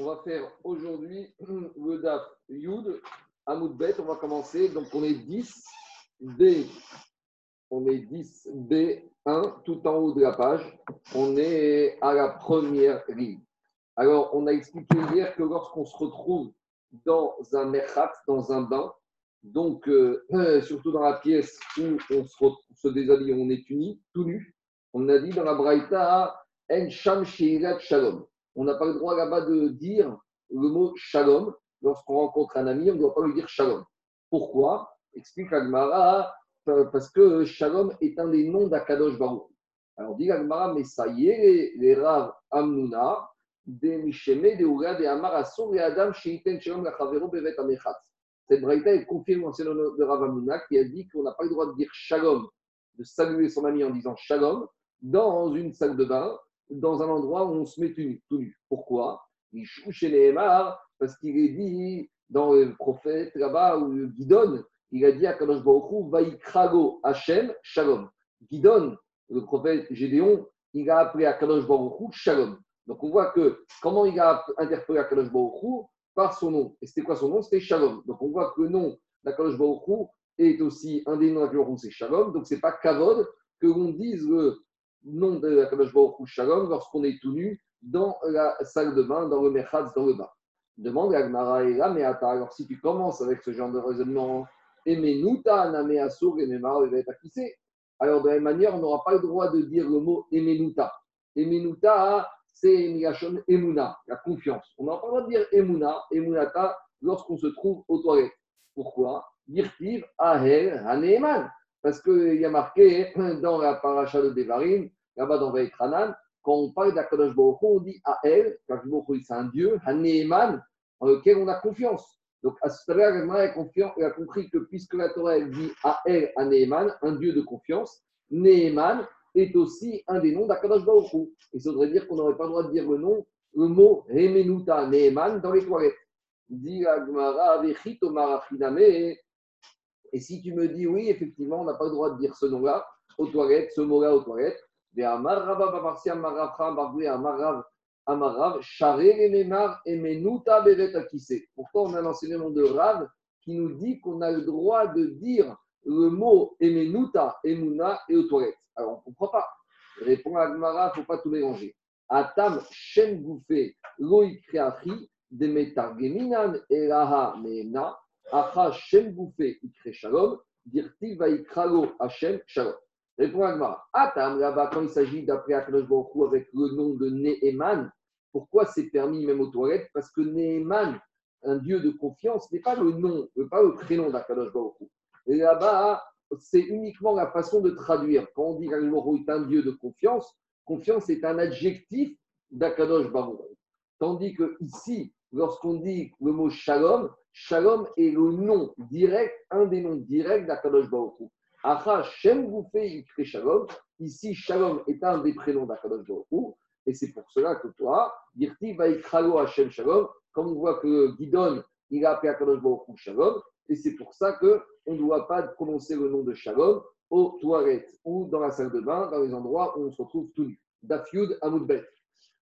On va faire aujourd'hui le DAF Yud Amoudbet. On va commencer. Donc, on est 10 B. On est 10 B1 tout en haut de la page. On est à la première ligne. Alors, on a expliqué hier que lorsqu'on se retrouve dans un merchat, dans un bain, donc euh, surtout dans la pièce où on se, déshabille, on est uni, tout nu, on a dit dans la Braïta, En Sham Shalom. On n'a pas le droit là-bas de dire le mot Shalom. Lorsqu'on rencontre un ami, on ne doit pas lui dire Shalom. Pourquoi? Explique Agmara, parce que Shalom est un des noms d'Akadosh Baruch. Alors dit Agmara, mais ça y est, les, Rav Amnuna, des Misheme, des Oura, des Amarasso, des Adam, Sheiten Shalom, la Chavero, Bevet Amechatz. Cette braïta est confirmée le de Rav Amnuna qui a dit qu'on n'a pas le droit de dire Shalom, de saluer son ami en disant Shalom, dans une salle de bain, dans un endroit où on se met tout nu. Pourquoi? Il chez les parce qu'il est dit dans le prophète là-bas, où Guidon, il a dit à Kadosh Baruch Vaikrago Hashem Shalom. Guidon, le prophète Gédéon, il a appelé à Kadosh Baruch Shalom. Donc on voit que comment il a interpellé à Kadosh Baruch par son nom. Et c'était quoi son nom? C'était Shalom. Donc on voit que le nom d'Akadosh Baruch est aussi un des noms d'Akadosh c'est Shalom. Donc c'est pas Kavod que l'on dise nom de la Kadosh Baruch Shalom lorsqu'on est tout nu dans la salle de bain, dans le Mechatz, dans le bain. Demande à Gmara et attends, alors si tu commences avec ce genre de raisonnement, Emenuta, Name Asur, Ememar, alors de la même manière, on n'aura pas le droit de dire le mot Emenuta. Emenuta, c'est Migashon Emuna, la confiance. On n'aura pas le droit de dire Emuna, Emunata, lorsqu'on se trouve aux toilettes. Pourquoi? Dirtiv, Ahel, Haneman. Parce qu'il y a marqué dans la paracha de Devarim, là-bas dans Vaïtranan, quand on parle d'Akadosh Baruch on dit à elle, c'est un Dieu, Haneman, en lequel on a confiance. Donc, à ce moment-là, a compris que puisque la Torah elle dit à elle, à Neheman, un Dieu de confiance, Neheman est aussi un des noms d'Akadosh Baruch Et ça dire qu'on n'aurait pas le droit de dire le nom, le mot Remenuta Neheman dans les toilettes. Dit Agmara, et si tu me dis oui, effectivement, on n'a pas le droit de dire ce nom-là aux toilettes, ce mot-là aux toilettes, Pourtant, on a l'enseignement de Rav qui nous dit qu'on a le droit de dire le mot Emenuta, Emuna et aux toilettes. Alors, on ne comprend pas. Répond à Gmara, il ne faut pas tout mélanger. Atam Shem Goufe Loïk Kreachi Demetargeminan Elaha Meena Acha Shem Bouffé Ikre Shalom, Dirti Vaikralo Hashem Shalom. Répond Agmara. Atam, là-bas, quand il s'agit d'appeler Akadosh Baruch avec le nom de Neheman, pourquoi c'est permis même aux toilettes? Parce que Neheman, un dieu de confiance, n'est pas le nom, pas le prénom d'Akadosh Baruch Et là-bas, c'est uniquement la façon de traduire. Quand on dit qu'Akadosh Baruch est un dieu de confiance, confiance est un adjectif d'Akadosh Baruch. Tandis que ici, lorsqu'on dit le mot Shalom, Shalom est le nom direct, un des noms directs d'Akadosh Baruch Acha Shem Ikre Shalom. Ici, Shalom est un des prénoms d'Akadosh Baruch Et c'est pour cela que toi, Dirti Vaikralo Hashem Shalom, comme on voit que Gidon, il a appelé Akadosh Baruch Shalom. Et c'est pour ça qu'on ne doit pas prononcer le nom de Shalom aux toilettes ou dans la salle de bain, dans les endroits où on se retrouve tout nu. Dafyud Amoudbet.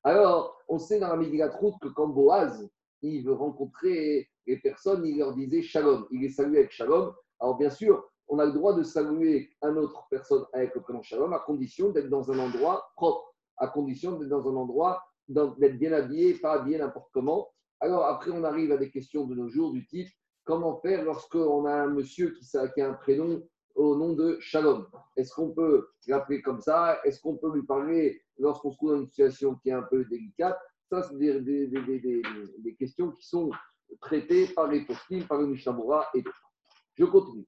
Alors, on sait dans la Megillat que quand Boaz, il veut rencontrer les personnes, il leur disait shalom. Il les saluait avec shalom. Alors bien sûr, on a le droit de saluer une autre personne avec le prénom shalom à condition d'être dans un endroit propre, à condition d'être dans un endroit, d'être bien habillé, pas habillé n'importe comment. Alors après, on arrive à des questions de nos jours du type comment faire lorsqu'on a un monsieur qui, a un prénom au nom de Shalom? Est-ce qu'on peut l'appeler comme ça? Est-ce qu'on peut lui parler lorsqu'on se trouve dans une situation qui est un peu délicate? Ça, c'est des, questions qui sont traité par les poskim, par le Mishnah et d'autres. Je continue.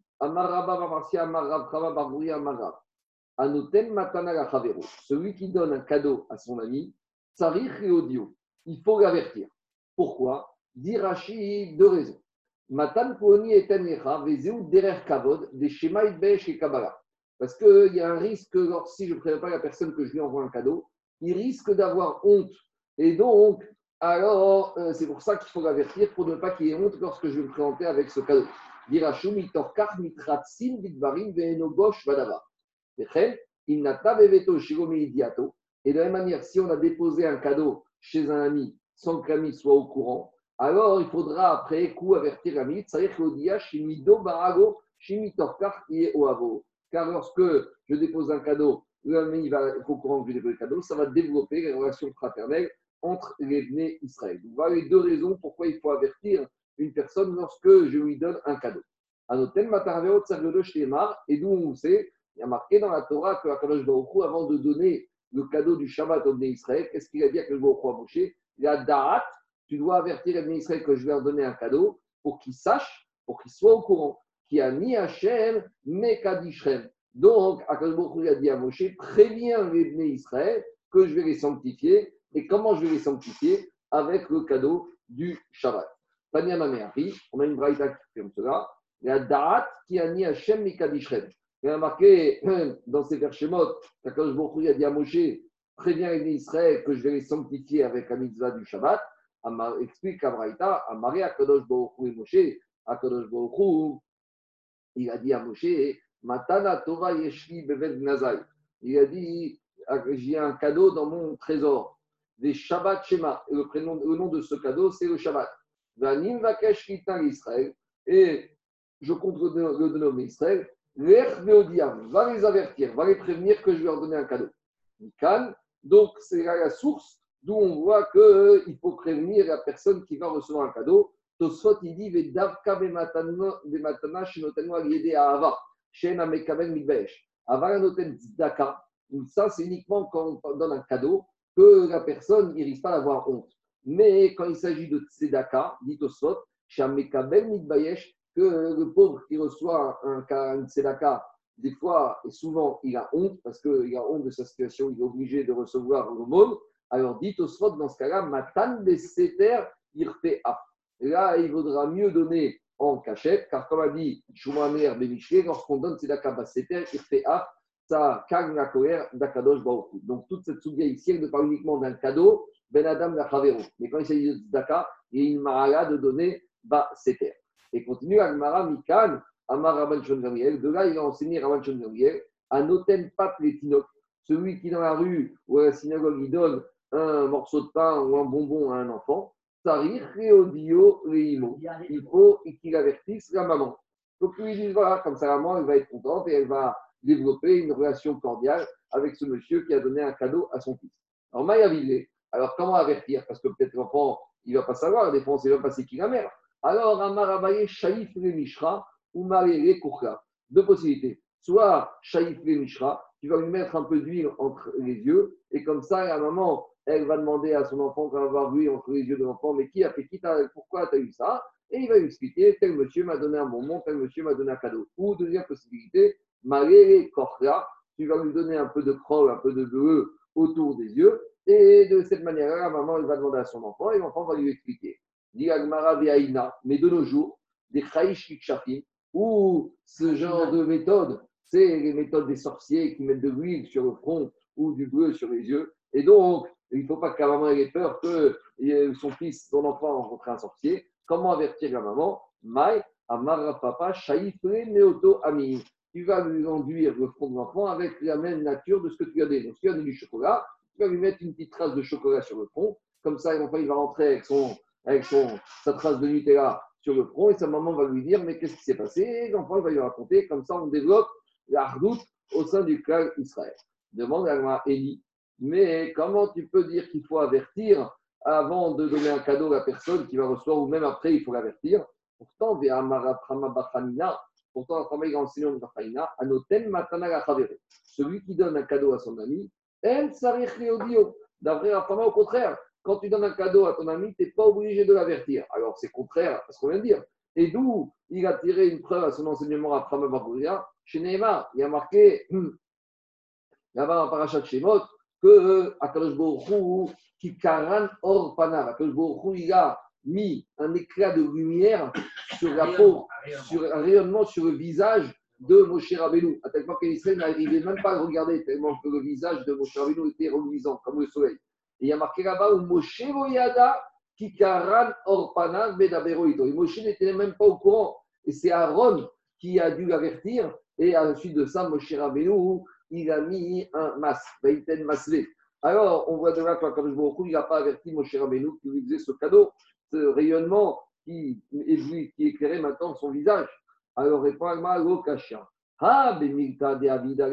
Celui qui donne un cadeau à son ami, Tsarich et. Il faut l'avertir. Pourquoi? Dirachi, deux raisons. Matan Poni et Derer Kavod, des Shema Besh et Kabbalah. Parce qu'il y a un risque, si je ne préviens pas la personne que je lui envoie un cadeau, il risque d'avoir honte. Et donc, alors euh, c'est pour ça qu'il faut l'avertir pour ne pas qu'il ait honte lorsque je vais me présenter avec ce cadeau. Et de la même manière, si on a déposé un cadeau chez un ami sans que l'ami soit au courant, alors il faudra après coup avertir l'ami. Car lorsque je dépose un cadeau, l'ami va être au courant que je dépose le cadeau, ça va développer les relations fraternelles entre les venus Israël. voilà les deux raisons pourquoi il faut avertir une personne lorsque je lui donne un cadeau. Et d'où on sait, il y a marqué dans la Torah que Akadosh avant de donner le cadeau du Shabbat au Israël, qu'est-ce qu'il a dit à Akadosh Baruch à Moshe? Il a Da'at, tu dois avertir les Israël que je vais leur donner un cadeau pour qu'ils sachent, pour qu'ils soient au courant, qui a mis Hachem, Mekadishrem. Donc, Akadosh Baruch a dit à Moshe, préviens les Israël que je vais les sanctifier. Et comment je vais les sanctifier Avec le cadeau du Shabbat? Tania Mameari, on a une braïta comme cela. La Da'at qui a mis Hachem Mikadishrem. Il y a marqué dans ces Shemot, quand je a dit à Moshe, préviens les Israël que je vais les sanctifier avec la mitzvah du Shabbat. Explique à Braïta, à Marie, à Kadosh et Moshe, à Kadosh il a dit à Moshe, Matana Torah Yeshli Beved Nazai. Il a dit, j'ai un cadeau dans mon trésor, des Shabbat Shema. Et le, prénom, le nom de ce cadeau, c'est le Shabbat. Vanim Vakesh. Et je compte le dénommer Israël, va les avertir, va les prévenir que je vais leur donner un cadeau. Donc, c'est la source d'où on voit qu'il euh, faut prévenir la personne qui va recevoir un cadeau. Tosfot, il dit Vedavka amekaben mitbesh. Aval anoten tzedaka. Ça, c'est uniquement quand on donne un cadeau que la personne ne risque pas d'avoir honte. Mais quand il s'agit de tzedaka, dit Tosfot, shamekaben mitbayesh, que le pauvre qui reçoit un, un tzedaka, des fois et souvent, il a honte parce qu'il a honte de sa situation, il est obligé de recevoir monde. Alors dit Osfot dans ce cas-là, Matan Seter Irtea. Là, il vaudra mieux donner en cachette, car comme a dit Shumaner Bemiché, lorsqu'on donne Tzedaka Seter Irtea, ça calme la colère d'Akadosh Baruch Donc toute cette souga ici, elle ne parle uniquement d'un cadeau, Ben Adam Lachavero. Mais quand il s'agit de Tzedaka, il y a une marala de donner Ba Seter. Et continue Agmara Mikan, Amar Rabban De là, il a enseigné Rabban Shon à Noten Letinok, celui qui dans la rue ou à la synagogue, il donne un morceau de pain ou un bonbon à un enfant. Il faut qu'il avertisse la maman. Donc lui dit voilà, comme ça la maman, elle va être contente et elle va développer une relation cordiale avec ce monsieur qui a donné un cadeau à son fils. Alors Maya alors comment avertir? Parce que peut-être l'enfant, il ne va pas savoir, des fois on ne sait pas c'est qui la mère. Alors, Amarabaye, Shaif le Mishra ou Marere Kourka. Deux possibilités. Soit Shaif le Mishra, tu vas lui mettre un peu d'huile entre les yeux, et comme ça, la maman, elle va demander à son enfant quand va avoir l'huile entre les yeux de l'enfant, mais qui a fait qui pourquoi tu as eu ça? Et il va lui expliquer, tel monsieur m'a donné un bonbon, tel monsieur m'a donné un cadeau. Ou deuxième possibilité, Kourka, tu vas lui donner un peu de croix, un peu de bleu autour des yeux, et de cette manière-là, la maman, va demander à son enfant, et l'enfant va lui expliquer mais de nos jours, des Chaïch ou ce genre de méthode, c'est les méthodes des sorciers qui mettent de l'huile sur le front ou du bleu sur les yeux. Et donc, il ne faut pas que la maman ait peur que son fils, son enfant, rencontre un sorcier. Comment avertir la maman? Mai, Amara Papa, Neoto Ami. Tu vas lui enduire le front de l'enfant avec la même nature de ce que tu as donné. Donc, si tu as donné du chocolat, tu vas lui mettre une petite trace de chocolat sur le front. Comme ça, l'enfant, il va rentrer avec son avec son, sa trace de Nutella sur le front et sa maman va lui dire Mais qu'est-ce qui s'est passé? L'enfant va lui raconter. Comme ça, on développe la redoute au sein du clan Israël. Demande à Élie Mais comment tu peux dire qu'il faut avertir avant de donner un cadeau à la personne qui va recevoir ou même après, il faut l'avertir? Pourtant, pourtant, il a enseigné Bachanina, Anoten Matana Celui qui donne un cadeau à son ami, elle s'arrête D'après la au contraire, quand tu donnes un cadeau à ton ami, tu n'es pas obligé de l'avertir. Alors, c'est contraire à ce qu'on vient de dire. Et d'où il a tiré une preuve à son enseignement à Pramababouria, chez Neymar. Il a marqué là-bas dans Parachat Shemot que euh, Akadosh Baruch qui karan or panav. Akadosh Baruch il a mis un éclat de lumière sur la peau, sur un rayonnement sur le visage de Moshe Rabbeinu. À tel point qu'Israël n'arrivait même pas à regarder, tellement que le visage de Moshe Rabbeinu était reluisant, comme le soleil il y a marqué là-bas où Moshe Voyada Kikaran Orpanan Medaberoito. Et Moshe n'était même pas au courant. Et c'est Aaron qui a dû l'avertir. Et à la suite de ça, Moshe Rabbeinu, il a mis un masque, Masle. Alors, on voit de là que beaucoup, il n'a pas averti Moshe Rabbeinu qui lui faisait ce cadeau, rayonnement qui, éclairait maintenant son visage. Alors, répond Agma, Lokasha. Ah, Bemilta de Avida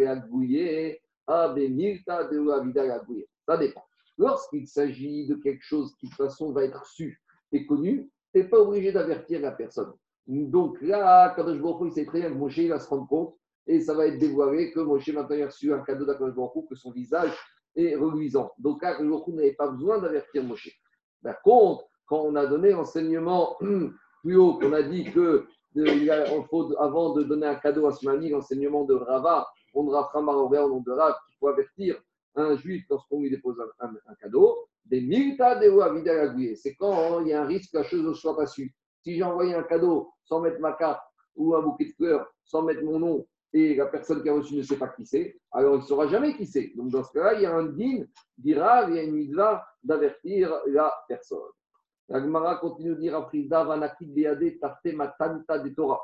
Ah, Bemilta de Ça dépend. Lorsqu'il s'agit de quelque chose qui, de toute façon, va être su et connu, tu n'es pas obligé d'avertir la personne. Donc là, quand je il sait très bien que Moshe va se rendre compte et ça va être dévoilé que Moshe maintenant a reçu un cadeau d'Akadosh que son visage est reluisant. Donc là, Baruch n'avait pas besoin d'avertir Moshe. Par contre, quand on a donné l'enseignement plus haut, qu'on a dit que faut, avant de donner un cadeau à son ami, l'enseignement de Rava, on ne Rav au nom de Rav, qu'il faut avertir un juif lorsqu'on lui dépose un, cadeau, des milta de C'est quand il y a un risque que la chose ne soit pas su. Si j'ai envoyé un cadeau sans mettre ma carte ou un bouquet de fleurs, sans mettre mon nom, et la personne qui a reçu ne sait pas qui c'est, alors il ne saura jamais qui c'est. Donc dans ce cas-là, il y a un din, dira, il y a une mitzvah d'avertir la personne. La Gemara continue de dire Rafrizda, Vanakid Beade, Tarte Matanta de Torah.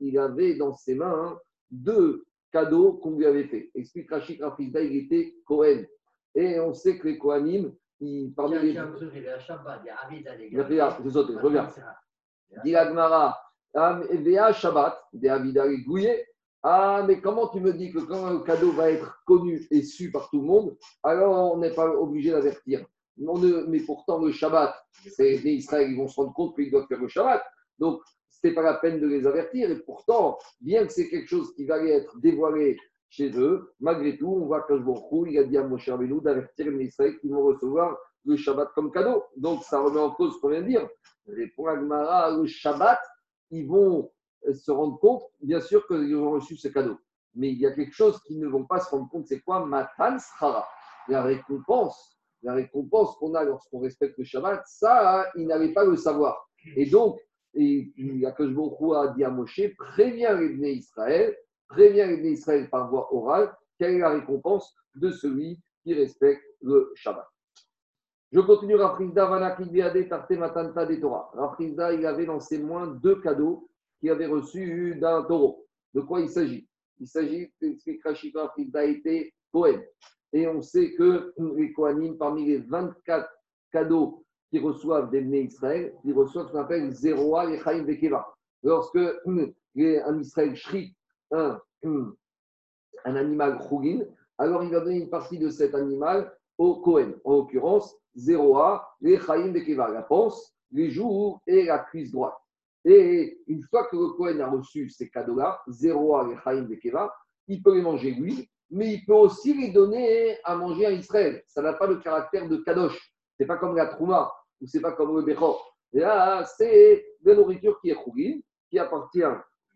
Il avait dans ses mains deux cadeau qu'on lui avait fait. Explique Rachid Rafizda, il était Cohen. Et on sait que les Kohanim, ils, parmi les. Il y a je saute, je reviens. Dit Agmara, Vea Shabbat, des Avida Ah, mais comment tu me dis que quand un cadeau va être connu et su par tout le monde, alors on n'est pas obligé d'avertir mais pourtant, le Shabbat, les Israël, ils vont se rendre compte qu'ils doivent faire le Shabbat. Donc, ce n'est pas la peine de les avertir. Et pourtant, bien que c'est quelque chose qui va être dévoilé chez eux, malgré tout, on voit que Baruch il a dit à Moshe Rabbeinu d'avertir les Israël qui vont recevoir le Shabbat comme cadeau. Donc, ça remet en cause ce qu'on vient de dire. Pour Agmara, le Shabbat, ils vont se rendre compte, bien sûr qu'ils ont reçu ce cadeau. Mais il y a quelque chose qu'ils ne vont pas se rendre compte, c'est quoi? Matan la récompense. La récompense qu'on a lorsqu'on respecte le Shabbat, ça, ils n'avaient pas le savoir. Et donc, et Akashboko a dit à Moshe, préviens les Israël, préviens les Israël par voie orale, quelle est la récompense de celui qui respecte le Shabbat. Je continue Rafrizda, Tarte Matanta de Torah. Rafrizda, il avait dans ses deux cadeaux qu'il avait reçus d'un taureau. De quoi il s'agit? Il s'agit, explique Rachid Rafrizda, était Cohen. Et on sait que les Kohanim, parmi les 24 cadeaux qui reçoivent des nés Israël, ils reçoivent ce qu'on appelle Zeroa et Chaim Bekeva. Lorsque un Israël shrit un, un animal chougin, alors il va donner une partie de cet animal au Kohen. En l'occurrence, Zeroa, les Chaim Bekeva, la panse, les joues et la cuisse droite. Et une fois que le Kohen a reçu ces cadeaux-là, Zeroa, les Chaim Bekeva, il peut les manger lui, mais il peut aussi les donner à manger à Israël. Ça n'a pas le caractère de kadosh. C'est pas comme la trouma ou c'est pas comme le Bechor. Là, c'est de nourriture qui est chougine, qui appartient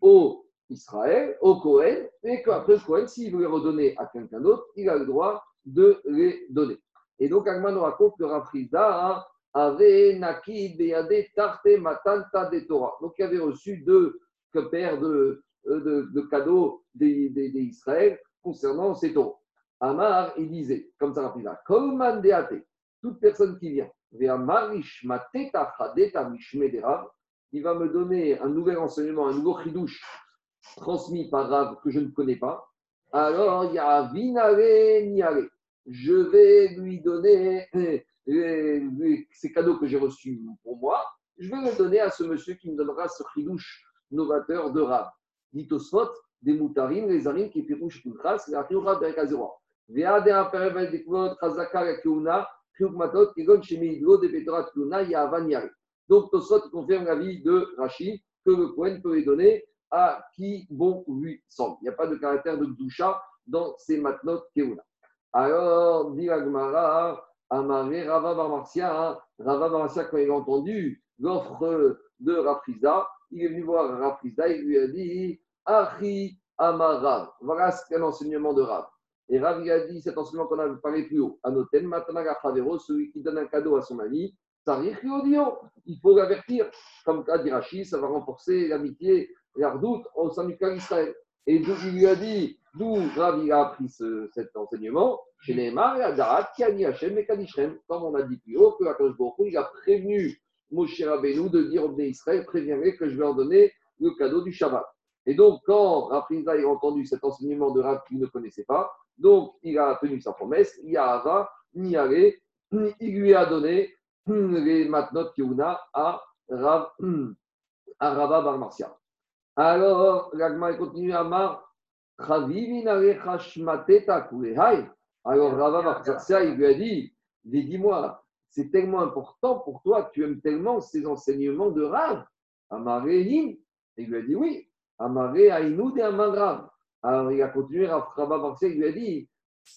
au Israël, au Kohen, et qu'après le Kohen, s'il veut les redonner à quelqu'un d'autre, il a le droit de les donner. Et donc, Agman nous raconte que Rafrizda avait Nakid Beyade Tarte Matanta de Torah. Donc, il avait reçu deux paires de, de, de cadeaux d'Israël concernant ces taureaux. Amar, il disait, comme ça Rafrizda, Kolman Deate, toute personne qui vient il va me donner un nouvel enseignement, un nouveau chidouche transmis par Rav que je ne connais pas. Alors, il y a Vinare Niare. Je vais lui donner ces cadeaux que j'ai reçus pour moi. Je vais les donner à ce monsieur qui me donnera ce chidouche novateur de Rav. Ditosfot, des moutarines, les arines qui une trace, la Rav de Kazera. Veade un perevel de Kvot, Chazaka, la donc, Tosot confirme l'avis de Rachid que le Kohen peut les donner à qui bon lui semble. Il n'y a pas de caractère de doucha dans ces matnot Keuna. Alors, dit Agmara, Amaré Rava Barmarcia, Rava Barmarcia, quand il a entendu l'offre de Rafriza, il est venu voir Rafriza, il lui a dit Achi Amara. Voilà un enseignement de Rav. Et Rav a dit cet enseignement qu'on a parlé plus haut. Anoten Matanaga Favero, celui qui donne un cadeau à son ami, il faut l'avertir. Comme a dit ça va renforcer l'amitié, l'ardoute au sein du clan Israël. Et d'où il lui a dit, d'où Rav a appris cet enseignement, chez Neymar et Adarat, Kiani Hashem et comme on a dit plus haut, que Akash il a prévenu Moshe Rabbeinu de dire au Israël, préviendrez que je vais en donner le cadeau du Shabbat. Et donc, quand Rav a entendu cet enseignement de Rav qu'il ne connaissait pas, Donc, il a tenu sa promesse. Yahava, ni il lui a donné les matnot Kiuna à Rav, à Rava Bar Marcia. Alors, l'agma continue à Mar. Alors, Rava Marcia, il lui a dit dis-moi, c'est tellement important pour toi, tu aimes tellement ces enseignements de Rav. Amarehim. Il lui a dit oui. Amaré Aïnoud et Rav. Alors, il a continué, Marcia, il lui a dit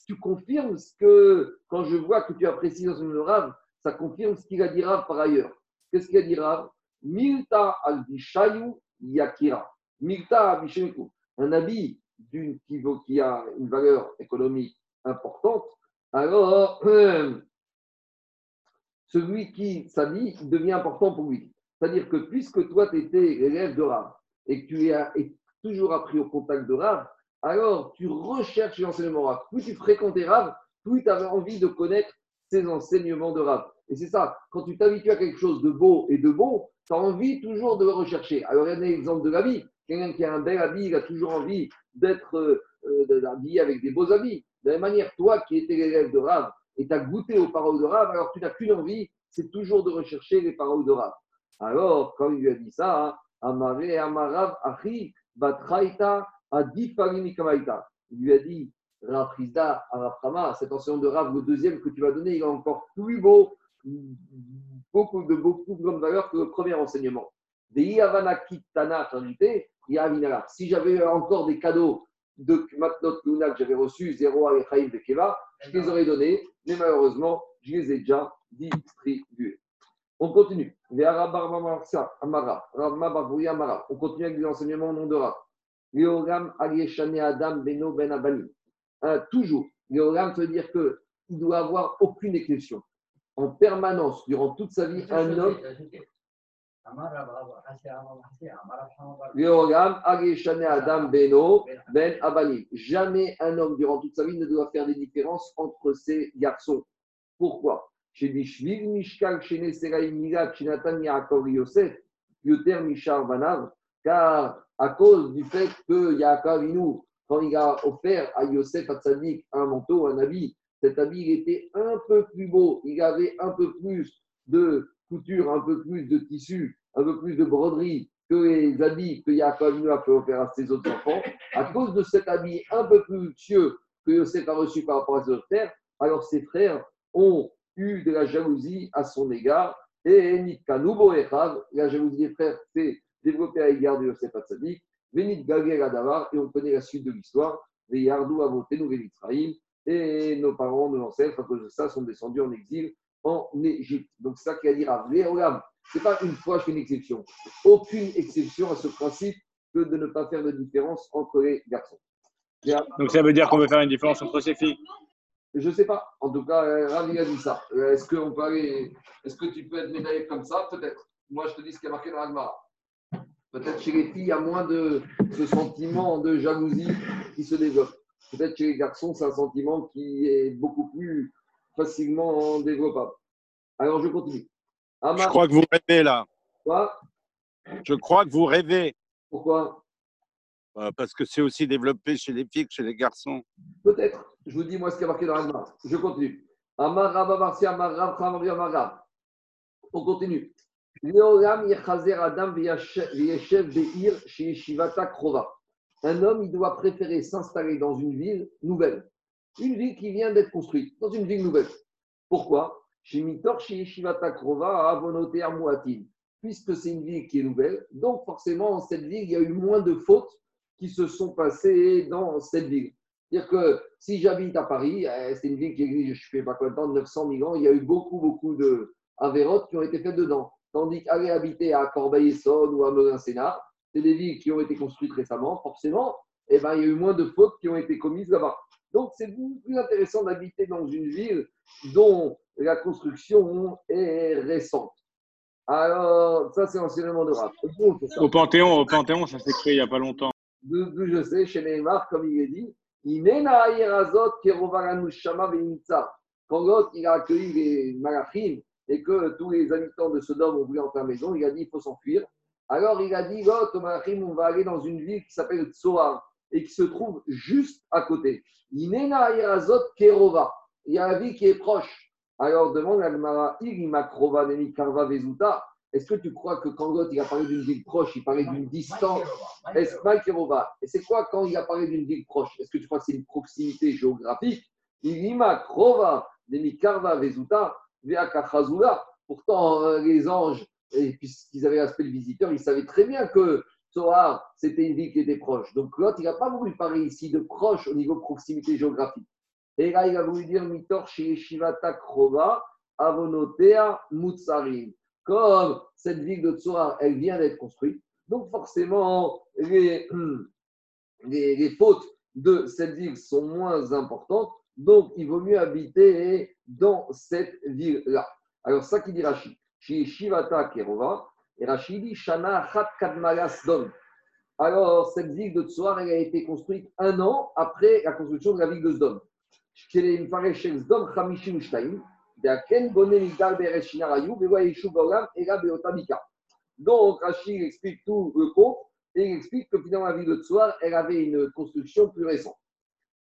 tu confirmes ce que, quand je vois que tu apprécies dans le Rav, ça confirme ce qu'il a dit Rav par ailleurs. Qu'est-ce qu'il a dit Rav? Milta al yakira. Milta Un habit d'une, qui, a une valeur économique importante, alors celui qui s'habille devient important pour lui. C'est-à-dire que puisque toi, tu étais l'élève de Rav et que tu as toujours appris au contact de Rav, alors tu recherches l'enseignement Rav. Plus tu fréquentais Rav, plus tu avais envie de connaître ces enseignements de Rav. Et c'est ça, quand tu t'habitues à quelque chose de beau et de bon, tu as envie toujours de le rechercher. Alors, il y a un exemple de la vie. Quelqu'un qui a un bel habit, il a toujours envie d'être euh, euh habillé avec des beaux habits. De la même manière, toi qui étais l'élève de Rav et tu as goûté aux paroles de Rav, alors tu n'as qu'une envie, c'est toujours de rechercher les paroles de Rav. Alors, quand il lui a dit ça, Amare Amarav Achi Batraita il lui a dit, Rafrizda, Araframa, cet enseignement de Rav, le deuxième que tu vas donner, il est encore plus beau, beaucoup de beaucoup de grande valeur que le premier enseignement. Si j'avais encore des cadeaux de Matnot Luna que j'avais reçus, Zéro Alechaim de Keva, je les aurais donnés, mais malheureusement, je les ai déjà distribués. On continue. On continue avec les enseignements au nom de Rav. Adam Beno Ben Abani. Hein, toujours, Léogam veut dire qu'il ne doit avoir aucune exception. En permanence, durant toute sa vie, un homme. Adam Beno Ben Abani. Jamais un homme, durant toute sa vie, ne doit faire des différences entre ses garçons. Pourquoi? Mishkal, Milat, chez Nathan Yaakov Yosef, Yoter Mishar Banav, car à cause du fait que Yaakov Inu, quand il a offert à Yosef Hatzadik un manteau, un habit, cet habit était un peu plus beau, il avait un peu plus de couture, un peu plus de tissu, un peu plus de broderie que les habits que Yaakov Inu a fait offrir à ses autres enfants. À cause de cet habit un peu plus luxueux que Yosef a reçu par rapport à ses autres frères, alors ses frères ont eu de la jalousie à son égard. Et Nitkanubo Echav, la jalousie des frères c'est développé à l'égard de Yosef Hatzadik, Venit Gagel Adavar, et on connaît la suite de l'histoire, les Yardou Avoté, nous Israël, et nos parents, nos ancêtres, à cause de ça, sont descendus en exil en Égypte. Donc ça qui a dit Rav. Ce n'est pas une fois je une exception. Aucune exception à ce principe que de ne pas faire de différence entre les garçons. Donc ça veut dire qu'on veut faire une différence entre ces filles Je ne sais pas. En tout cas, Rav a dit ça. Est-ce que, on peut aller... Est-ce que tu peux être médaillé comme ça? Peut-être. Moi, je te dis ce qui a marqué dans l'Agmara. Peut-être chez les filles, il y a moins de ce sentiment de jalousie qui se développe. Peut-être chez les garçons, c'est un sentiment qui est beaucoup plus facilement développable. Alors, je continue. Je crois que vous rêvez là. Quoi? Je crois que vous rêvez. Pourquoi? Euh, Parce que c'est aussi développé chez les filles que chez les garçons. Peut-être. Je vous dis, moi, ce qui a marqué dans la Je continue. On continue. Un homme, il doit préférer s'installer dans une ville nouvelle, une ville qui vient d'être construite, dans une ville nouvelle. Pourquoi? Puisque c'est une ville qui est nouvelle, donc forcément, dans cette ville, il y a eu moins de fautes qui se sont passées dans cette ville. C'est-à-dire que si j'habite à Paris, eh, c'est une ville qui existe, je ne sais pas combien de temps, 900 000 ans, il y a eu beaucoup, beaucoup de avérotes qui ont été faites dedans. Tandis qu'aller habiter à Corbeil-Essonne ou à Melun-Sénart, c'est des villes qui ont été construites récemment, forcément, eh ben, il y a eu moins de fautes qui ont été commises là-bas. Donc, c'est beaucoup plus intéressant d'habiter dans une ville dont la construction est récente. Alors, ça, c'est l'enseignement de Rav. Au Panthéon, au Panthéon, ça s'est créé il n'y a pas longtemps. Je sais, chez Neymar, comme il est dit, quand l'autre, il a accueilli les malachim, et que tous les habitants de Sodome ont voulu entrer à la maison, il a dit il faut s'enfuir. Alors il a dit on va aller dans une ville qui s'appelle Tsoar. et qui se trouve juste à côté. Kerova. Il y a la ville qui est proche. Alors demande à Gmara, Karva Vezuta. Est-ce que tu crois que quand Lot il a parlé d'une ville proche, il parlait d'une distance Est-ce Et c'est quoi quand il a parlé d'une ville proche? Est-ce que tu crois que c'est une proximité géographique? Pourtant, euh, les anges, puisqu'ils avaient l'aspect de visiteur, ils savaient très bien que Zohar, c'était une ville qui était proche. Donc l'autre, il n'a pas voulu parler ici de proche au niveau de proximité géographique. Et là, il a voulu dire Mitor Shivata Krova, Avonotea Mutsarim. Comme cette ville de Tzohar, elle vient d'être construite, donc forcément, les, les, fautes de cette ville sont moins importantes, donc il vaut mieux habiter dans cette ville-là. Alors, ça qui dit Rachid, Shivata Kerova, et Rachid dit Shana. Alors, cette ville de Tsoar, elle a été construite un an après la construction de la ville de Sdom. Donc, Rachid explique tout le compte et il explique que finalement la ville de Tsoar, elle avait une construction plus récente.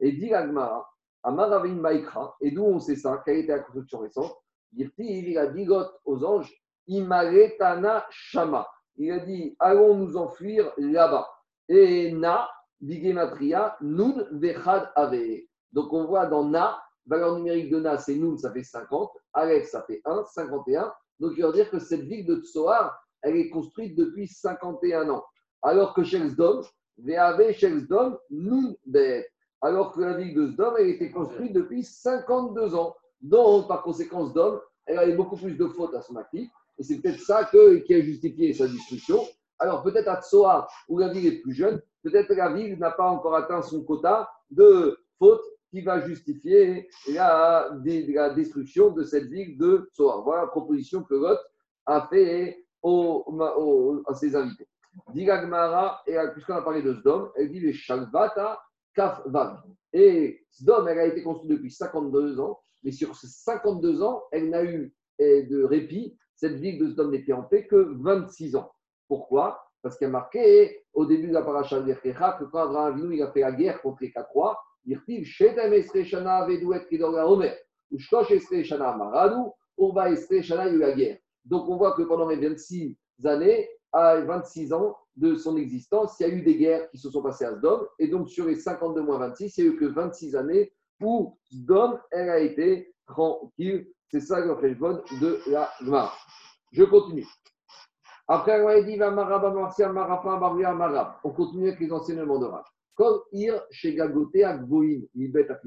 Et dit l'Agmara, Amaravin Maïkra, et d'où on sait ça, quelle était la construction récente? Il a dit aux anges, Imaretana Shama. Il a dit, allons nous enfuir là-bas. Et Na, Bigematria, Nun Vechad Ave. Donc on voit dans Na, valeur numérique de Na, c'est Nun, ça fait 50. Aleph, ça fait 1, 51. Donc il veut dire que cette ville de Tsoar, elle est construite depuis 51 ans. Alors que Shelsdom, Veave Shelsdom, Nun Bet. Alors que la ville de Sdom, elle a été construite depuis 52 ans. Donc, par conséquent, Sdom, elle avait beaucoup plus de fautes à son actif. Et c'est peut-être ça qui a justifié sa destruction. Alors peut-être à Tsoa, où la ville est plus jeune, peut-être la ville n'a pas encore atteint son quota de fautes qui va justifier la, destruction de cette ville de Tsoa. Voilà la proposition que Lot a fait à ses invités. Digagmara, et puisqu'on a parlé de Sdom, elle dit les Shalvata Kaf Et Sdom, elle a été construite depuis 52 ans, mais sur ces 52 ans, elle n'a eu eh, de répit cette ville de Sdom n'était en paix que 26 ans. Pourquoi? Parce qu'il a marqué au début de la paracha de que quand Abraham il a fait la guerre contre les quatre Donc on voit que pendant les 26 années, à 26 ans de son existence, il y a eu des guerres qui se sont passées à Sdom, et donc sur les 52 moins 26, il n'y a eu que 26 années où Sdom, elle a été tranquille. C'est ça le bonne de la Gemara. Je continue. Après, On continue avec les enseignements de Rav. Comme Ir, chez Gagoté, à Gvoïm, Ibet, à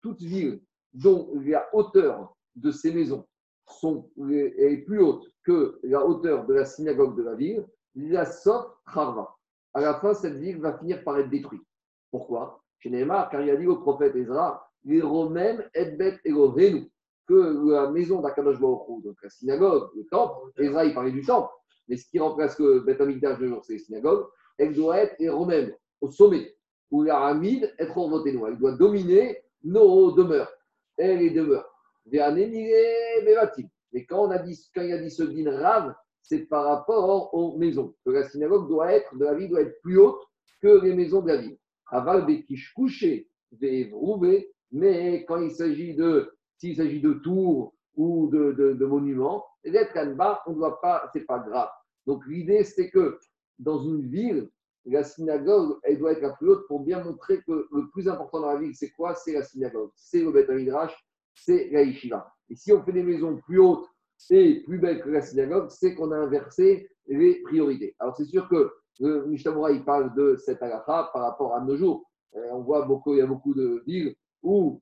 toute ville dont la hauteur de ces maisons sont, est plus haute que la hauteur de la synagogue de la ville, la sort Harva. À la fin, cette ville va finir par être détruite. Pourquoi? Chez Neymar, car il a dit au prophète Ezra, les Romains, Edbet et que la maison d'Akadosh Baruch donc la synagogue, le temple, Ezra il parlait du temple, mais ce qui remplace le Beth Amikdash de jour, c'est la synagogue, elle doit être romaine, au sommet, où la Hamid est nous. Elle doit dominer nos demeures. Elle les demeures. Mais quand, on a dit, quand il a dit ce din rave, c'est par rapport aux maisons. Que la synagogue doit être, de la ville doit être plus haute que les maisons de la ville. Aval Bekish couché, mais quand il s'agit de s'il s'agit de tours ou de, de, monuments, l'être bas, on ne doit pas, c'est pas grave. Donc l'idée, c'est que dans une ville, la synagogue, elle doit être la plus haute pour bien montrer que le plus important dans la ville, c'est quoi? C'est la synagogue, c'est le Beth Midrash, c'est la Yeshiva. Et si on fait des maisons plus hautes et plus belles que la synagogue, c'est qu'on a inversé les priorités. Alors c'est sûr que le il parle de cette halakha par rapport à nos jours. Euh, on voit beaucoup, il y a beaucoup de villes où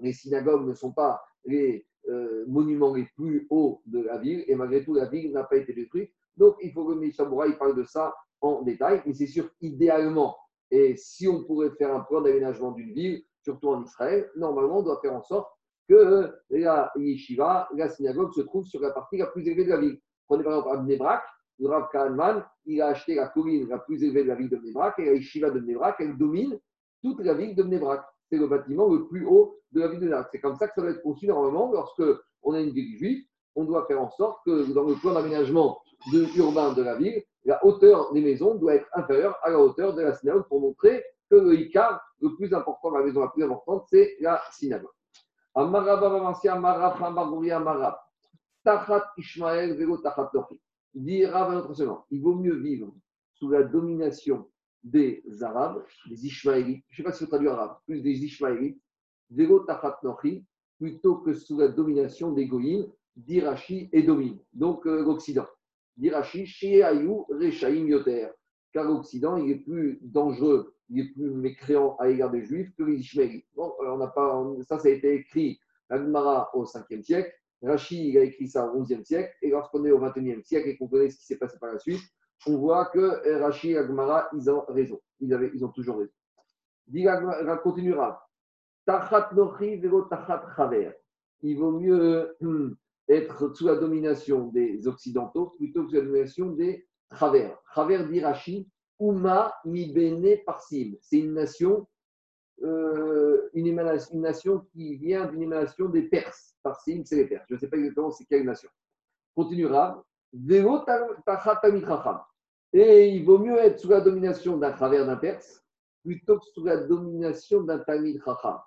les synagogues ne sont pas les euh, monuments les plus hauts de la ville, et malgré tout, la ville n'a pas été détruite. Donc, il faut que M. parle de ça en détail, mais c'est sûr, idéalement, et si on pourrait faire un plan d'aménagement d'une ville, surtout en Israël, normalement, on doit faire en sorte que la yeshiva, la synagogue, se trouve sur la partie la plus élevée de la ville. Prenez par exemple Abnebrak, le Rav Kahnman, il a acheté la colline la plus élevée de la ville de Bnebrak, et la yeshiva de Bnebrak, elle domine toute la ville de Bnebrak c'est le bâtiment le plus haut de la ville de Narak. C'est comme ça que ça va être conçu normalement lorsque on a une ville juive. On doit faire en sorte que dans le plan d'aménagement urbain de la ville, la hauteur des maisons doit être inférieure à la hauteur de la synagogue pour montrer que le Icar, le plus important, la maison la plus importante, c'est la synagogue. Tachat Ishmael Velo Tachat Dit il vaut mieux vivre sous la domination des Arabes, des Ishmaélites, je ne sais pas si vous traduit arabe, plus des Ishmaélites, Velo Tachat plutôt que sous la domination des Goïms, d'Irachi et Domine, donc euh, l'Occident. D'Irachi, Shiayu, Rechaim Yoter. Car l'Occident, il est plus dangereux, il est plus mécréant à l'égard des Juifs que les. Bon, on n'a pas, ça, ça a été écrit à Gemara au 5e siècle. Rashi, il a écrit ça au 11e siècle. Et lorsqu'on est au 21e siècle et qu'on connaît ce qui s'est passé par la suite, on voit que euh, Rashi et Agmara, ils ont raison. Ils, avaient, ils ont toujours raison. Diga continuera. Tachat nochi vero tachat chaver. Il vaut mieux être sous la domination des Occidentaux plutôt que sous la domination des Travers. Travers d'Irachi, Uma mi bene parsim. C'est une nation, euh, une, émanation, une, nation qui vient d'une émanation des Perses. Parsim, c'est les Perses. Je ne sais pas exactement c'est quelle nation. Continuera. Et il vaut mieux être sous la domination d'un travers d'un Perse plutôt que sous la domination d'un Tamid Chacham.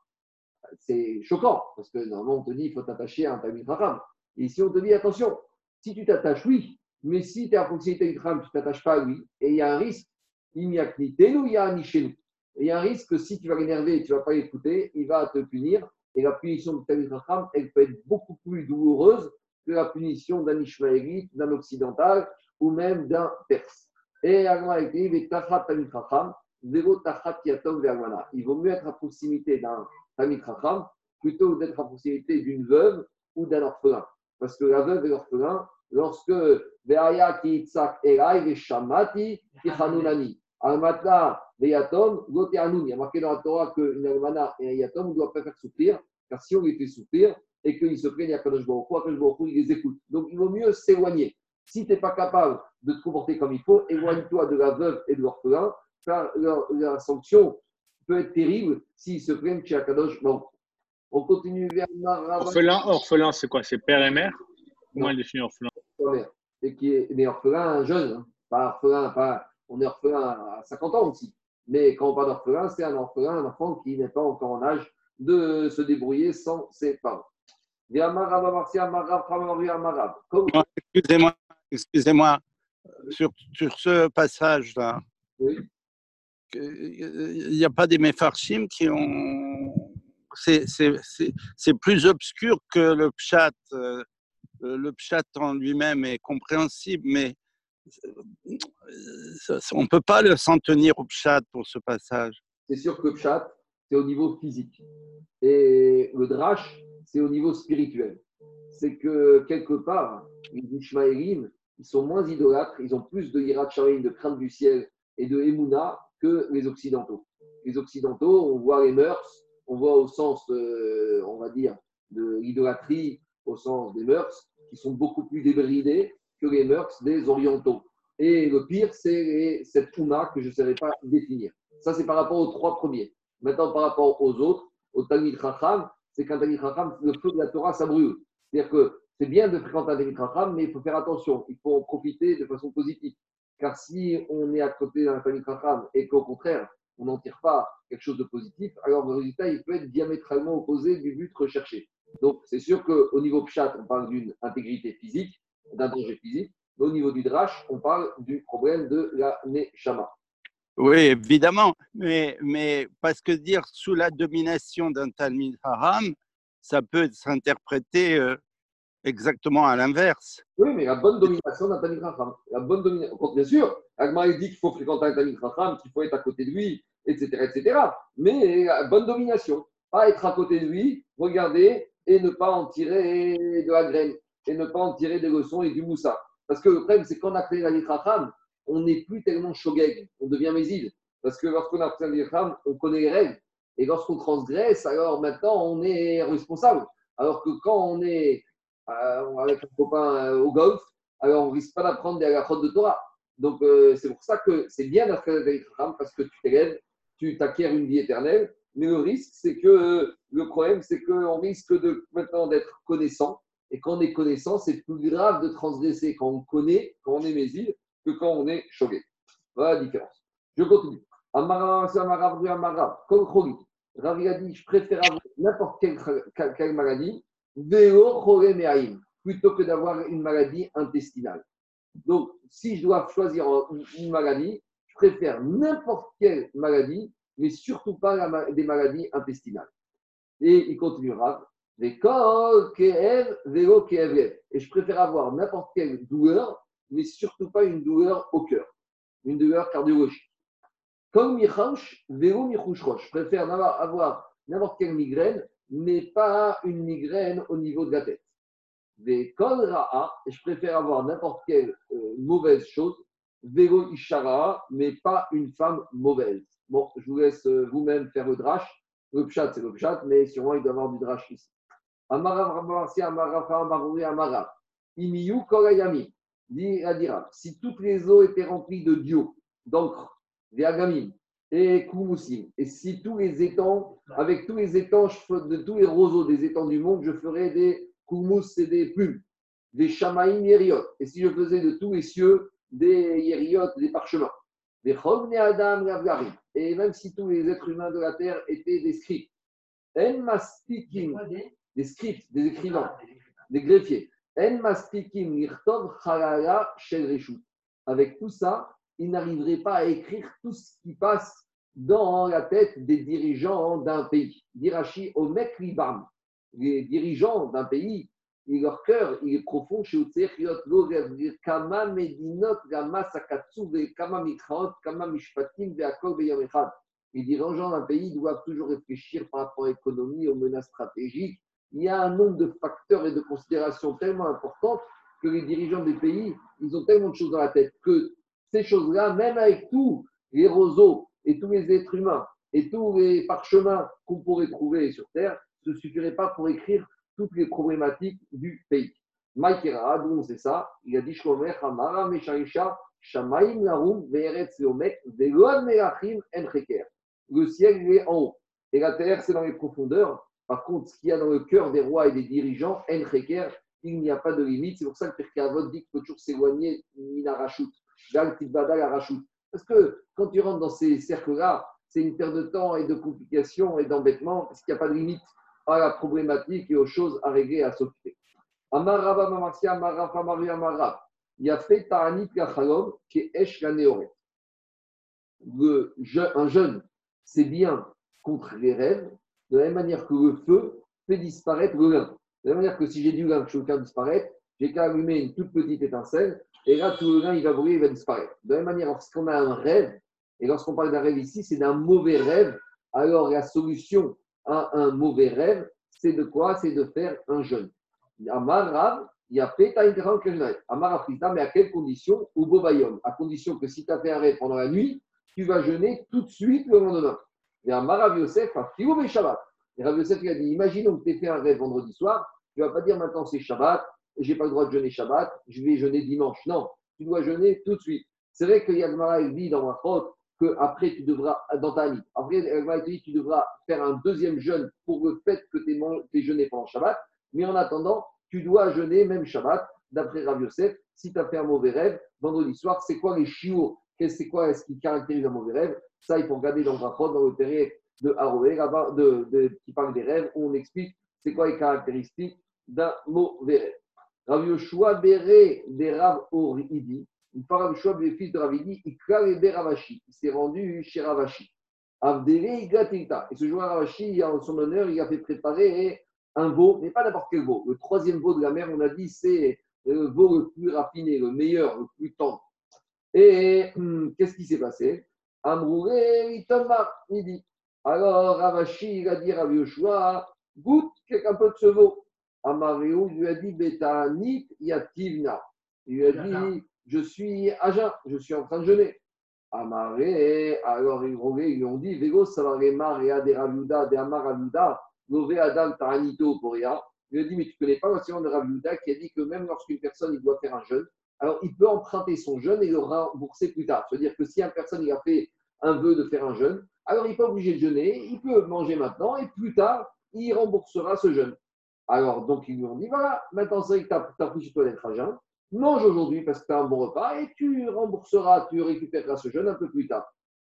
C'est choquant, parce que normalement on te dit qu'il faut t'attacher à un Tamid Chacham. Et ici, on te dit attention, si tu t'attaches, oui, mais si tu es à proximité du tram, tu ne t'attaches pas à lui, et il y a un risque, il n'y a que ni nous, il y a ni chez nous. il y a un risque que si tu vas l'énerver et tu ne vas pas l'écouter, il va te punir. Et la punition Tamid Raham, elle peut être beaucoup plus douloureuse que la punition d'un Ishmaélite, d'un occidental ou même d'un Perse. Et il vaut mieux être à proximité d'un Raham plutôt d'être à proximité d'une veuve ou d'un orphelin. Parce que la veuve et l'orphelin, lorsque ki elai veshamati tichanunani. Almatna veyatom gote anun. Il y a marqué dans la Torah qu'une almana et un yatom ne doivent pas faire souffrir, car si on les fait souffrir et qu'ils se plaignent à Kadosh Baruch Kadosh Baruch il les écoute. Donc il vaut mieux s'éloigner. Si tu n'es pas capable de te comporter comme il faut, éloigne-toi de la veuve et de l'orphelin, car la, sanction peut être terrible s'ils se plaignent chez Akadosh Baruch on continue vers Orphelin, orphelin c'est quoi? C'est père et mère? Comment il définit orphelin? Et qui est, Mais orphelin jeune, hein. pas orphelin, pas, on est orphelin à 50 ans aussi. Mais quand on parle d'orphelin, c'est un orphelin, un enfant qui n'est pas encore en âge de se débrouiller sans ses parents. Excusez-moi, excusez-moi. Sur, sur ce passage-là, il n'y a pas des méfarchim qui ont c'est plus obscur que le pchat. Euh, le pchat en lui-même est compréhensible, mais euh, on ne peut pas s'en tenir au pchat pour ce passage. C'est sûr que le pchat, c'est au niveau physique. Et le drash, c'est au niveau spirituel. C'est que quelque part, les Ishmaélim, ils sont moins idolâtres, ils ont plus de hirat de crainte du ciel et de émouna que les Occidentaux. Les Occidentaux, on voit les mœurs, on voit au sens, on va dire, de l'idolâtrie, au sens des mœurs, qui sont beaucoup plus débridées que les mœurs des orientaux. Et le pire, c'est cette Ouma que je ne saurais pas définir. Ça, c'est par rapport aux trois premiers. Maintenant, par rapport aux autres, au Talmud Chacham, c'est qu'un Talmud Chacham, le feu de la Torah, ça brûle. C'est-à-dire que c'est bien de fréquenter un Talmud Chacham, mais il faut faire attention. Il faut en profiter de façon positive. Car si on est à côté d'un Talmud Chacham et qu'au contraire, on n'en tire pas quelque chose de positif, alors le résultat, il peut être diamétralement opposé du but recherché. Donc, c'est sûr qu'au niveau pchat, on parle d'une intégrité physique, d'un danger physique, mais au niveau du drash, on parle du problème de la neshama. Oui, évidemment, mais, mais parce que dire sous la domination d'un Talmud Haram, ça peut s'interpréter euh, exactement à l'inverse. Oui, mais la bonne domination d'un Talmud Chacham. La bonne domination, bien sûr, Agma dit qu'il faut fréquenter un Chacham, qu'il faut être à côté de lui, etc., etc. Mais la bonne domination, pas être à côté de lui, regarder et ne pas en tirer de la graine, et ne pas en tirer des leçons et du moussa. Parce que le problème, c'est qu'on a créé la Chacham, on n'est plus tellement shogeg, on devient mésile. Parce que lorsqu'on a créé la on connaît les règles. Et lorsqu'on transgresse, alors maintenant, on est responsable. Alors que quand on est euh, avec un copain euh, au golf, alors on ne risque pas d'apprendre des halachot de Torah. Donc euh, c'est pour ça que c'est bien Chacham parce que tu t'élèves, tu t'acquiers une vie éternelle. Mais le risque, c'est que le problème, c'est qu'on risque de maintenant d'être connaissant Et quand on est connaissant, c'est plus grave de transgresser quand on connaît, quand on est mésile, que quand on est choqué. Voilà la différence. Je continue. Comme Ravi a dit, je préfère avoir n'importe quelle, maladie, plutôt que d'avoir une maladie intestinale. Donc, si je dois choisir une maladie, je préfère n'importe quelle maladie, mais surtout pas des maladies intestinales. Et il continuera. Et je préfère avoir n'importe quelle douleur, mais surtout pas une douleur au cœur, une douleur cardiologique. Comme Je préfère avoir n'importe quelle migraine, mais pas une migraine au niveau de la tête. Des et je préfère avoir n'importe quelle euh, mauvaise chose, ishara, mais pas une femme mauvaise. Bon, je vous laisse euh, vous-même faire le drash. Le pchat, c'est le pchat, mais sûrement il doit avoir du drash ici. Amara, Amara, Amara, Imiyu, Korayami. Si toutes les eaux étaient remplies de dio, d'encre, d'agamim et koumousim, et si tous les étangs, avec tous les étangs de tous les roseaux des étangs du monde, je ferais des koumous et des plumes, des chamaïm yériot, et si je faisais de tous les cieux des yériot, des parchemins, des et adam et même si tous les êtres humains de la terre étaient des scripts, des scripts, des écrivains, des greffiers. Avec tout ça, il n'arriverait pas à écrire tout ce qui passe dans la tête des dirigeants d'un pays. Dirachi Omek Libam. Les dirigeants d'un pays, leur cœur, il est profond chez Kama Medinot, Gama Sakatsu, Kama Mitraot, Kama Mishpatim, Veakol, Beyamechad. Les dirigeants d'un pays doivent toujours réfléchir par rapport à l'économie, aux menaces stratégiques, il y a un nombre de facteurs et de considérations tellement importantes que les dirigeants des pays, ils ont tellement de choses dans la tête que ces choses-là, même avec tous les roseaux et tous les êtres humains et tous les parchemins qu'on pourrait trouver sur Terre, ne suffiraient pas pour écrire toutes les problématiques du pays. Maïkera, d'où c'est ça Il a dit Shlomer, Hamara, Meshaisha, Shamaim, Larum, Ve'eretz, Leomet, Ve'load, Melachim, Encheker. Le ciel, est en haut. Et la terre, c'est dans les profondeurs. Par contre, ce qu'il y a dans le cœur des rois et des dirigeants, En il n'y a pas de limite. C'est pour ça que Pirkei dit qu'il faut toujours s'éloigner Minarachut, Parce que quand tu rentres dans ces cercles-là, c'est une perte de temps et de complications et d'embêtement, parce qu'il n'y a pas de limite à la problématique et aux choses à régler et à s'occuper. Amarava Mamarsia. Il Ta'anit Kachalom qui est Un jeune, c'est bien contre les rêves, de la même manière que le feu fait disparaître le lin. De la même manière que si j'ai du lin que je veux faire disparaître, j'ai qu'à allumer une toute petite étincelle, et là, tout le lin, il va brûler, il va disparaître. De la même manière, lorsqu'on a un rêve, et lorsqu'on parle d'un rêve ici, c'est d'un mauvais rêve, alors la solution un mauvais rêve, c'est de quoi? C'est de faire un jeûne. Amar il y a fait Amar mais à quelle condition? Au Bobayom, à condition que si tu as fait un rêve pendant la nuit, tu vas jeûner tout de suite le lendemain. Et un Marav Yosef a et Shabbat. Et Rav Yosef il a dit Imaginons que tu aies fait un rêve vendredi soir, tu ne vas pas dire maintenant c'est Shabbat, je n'ai pas le droit de jeûner Shabbat, je vais jeûner dimanche. Non, tu dois jeûner tout de suite. C'est vrai que Yagmara dit dans ma faute qu'après tu devras, dans ta vie, après Yagmara dit tu devras faire un deuxième jeûne pour le fait que tu aies jeûné pendant Shabbat, mais en attendant, tu dois jeûner même Shabbat, d'après Rav Yosef, si tu as fait un mauvais rêve, vendredi soir, c'est quoi les chiots C'est quoi ce qui caractérise un mauvais rêve? Ça, il faut regarder dans Rafot, dans le période de Haroé, de, de, qui parle des rêves, où on explique c'est quoi les caractéristiques d'un mauvais rêve. Rav Yoshua Béré des Rav Oridi, Rav Yoshua des fils de Ravidi, il Ravashi, il s'est rendu chez Ravashi. Avdele. Et ce jour-là, Ravashi, en son honneur, il a fait préparer un veau, mais pas n'importe quel veau. Le troisième veau de la mer, on a dit, c'est le veau le plus raffiné, le meilleur, le plus tendre. Et hum, qu'est-ce qui s'est passé? Amrouré, il dit. Alors Ravashi, il a dit à Yoshua, goûte quelqu'un peu de ce veau. Amaréou lui a dit, Betanit yativna. Il lui a dit, je suis à jeun, je suis en train de jeûner. Amaré, alors ils ont dit, Vego savarema rea de Raviuda, de Amar Raviuda, Lové Adam Taranito Poria. Il a dit, mais tu ne connais pas l'enseignement de Raviuda qui a dit que même lorsqu'une personne il doit faire un jeûne, alors il peut emprunter son jeûne et le rembourser plus tard. C'est-à-dire que si une personne il a fait un vœu de faire un jeûne, alors il n'est pas obligé de jeûner, il peut manger maintenant et plus tard, il remboursera ce jeûne. Alors, donc, ils lui ont dit voilà, maintenant, c'est que tu pris sur toi d'être à jeun, mange aujourd'hui parce que tu as un bon repas et tu rembourseras, tu récupéreras ce jeûne un peu plus tard.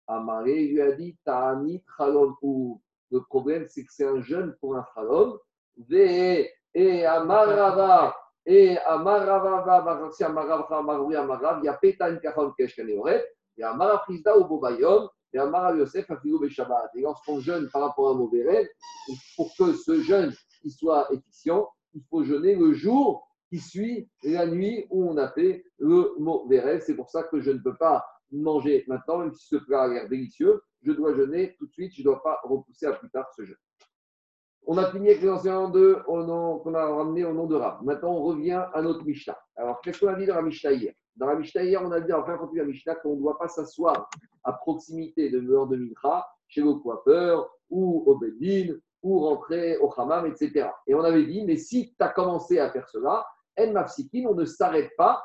Amaré lui a dit Ta'ani Chalom ou le problème, c'est que c'est un jeûne pour un Chalom. Et Amarava, et Amarava, si Amarava, Amaroui, Amarav, il y a Pétan Kachon Keshkaneoret, et Amarafrizda ou Bobayom, et Amarav Yosef, Afilou Beshabbat. Et lorsqu'on jeûne par rapport à un mauvais rêve, pour que ce jeûne soit efficient, il faut jeûner le jour qui suit la nuit où on a fait le mauvais rêve. C'est pour ça que je ne peux pas manger maintenant, même si ce plat a l'air délicieux. Je dois jeûner tout de suite, je ne dois pas repousser à plus tard ce jeûne. On a fini avec les enseignements qu'on a ramené au nom de Rab. Maintenant, on revient à notre Mishnah. Alors, qu'est-ce qu'on a dit dans la Mishnah hier? Dans la Mishnah hier, on a dit en fin de la Mishnah qu'on ne doit pas s'asseoir à proximité de l'heure de Mincha chez le coiffeur ou au Bedin ou rentrer au Hammam, etc. Et on avait dit, mais si tu as commencé à faire cela, En Mafsikin, on ne s'arrête pas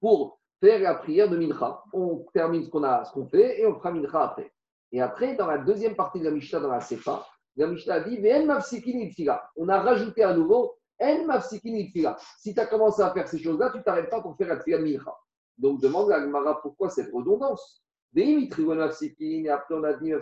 pour faire la prière de Mincha. On termine ce qu'on a, ce qu'on fait et on fera Mincha après. Et après, dans la deuxième partie de la Mishnah, dans la Sefa, la Mishnah dit On a rajouté à nouveau En Mafsikin Si tu as commencé à faire ces choses-là, tu ne t'arrêtes pas pour faire la prière de Mincha. Donc demande à Gemara pourquoi cette redondance? Et après on a dit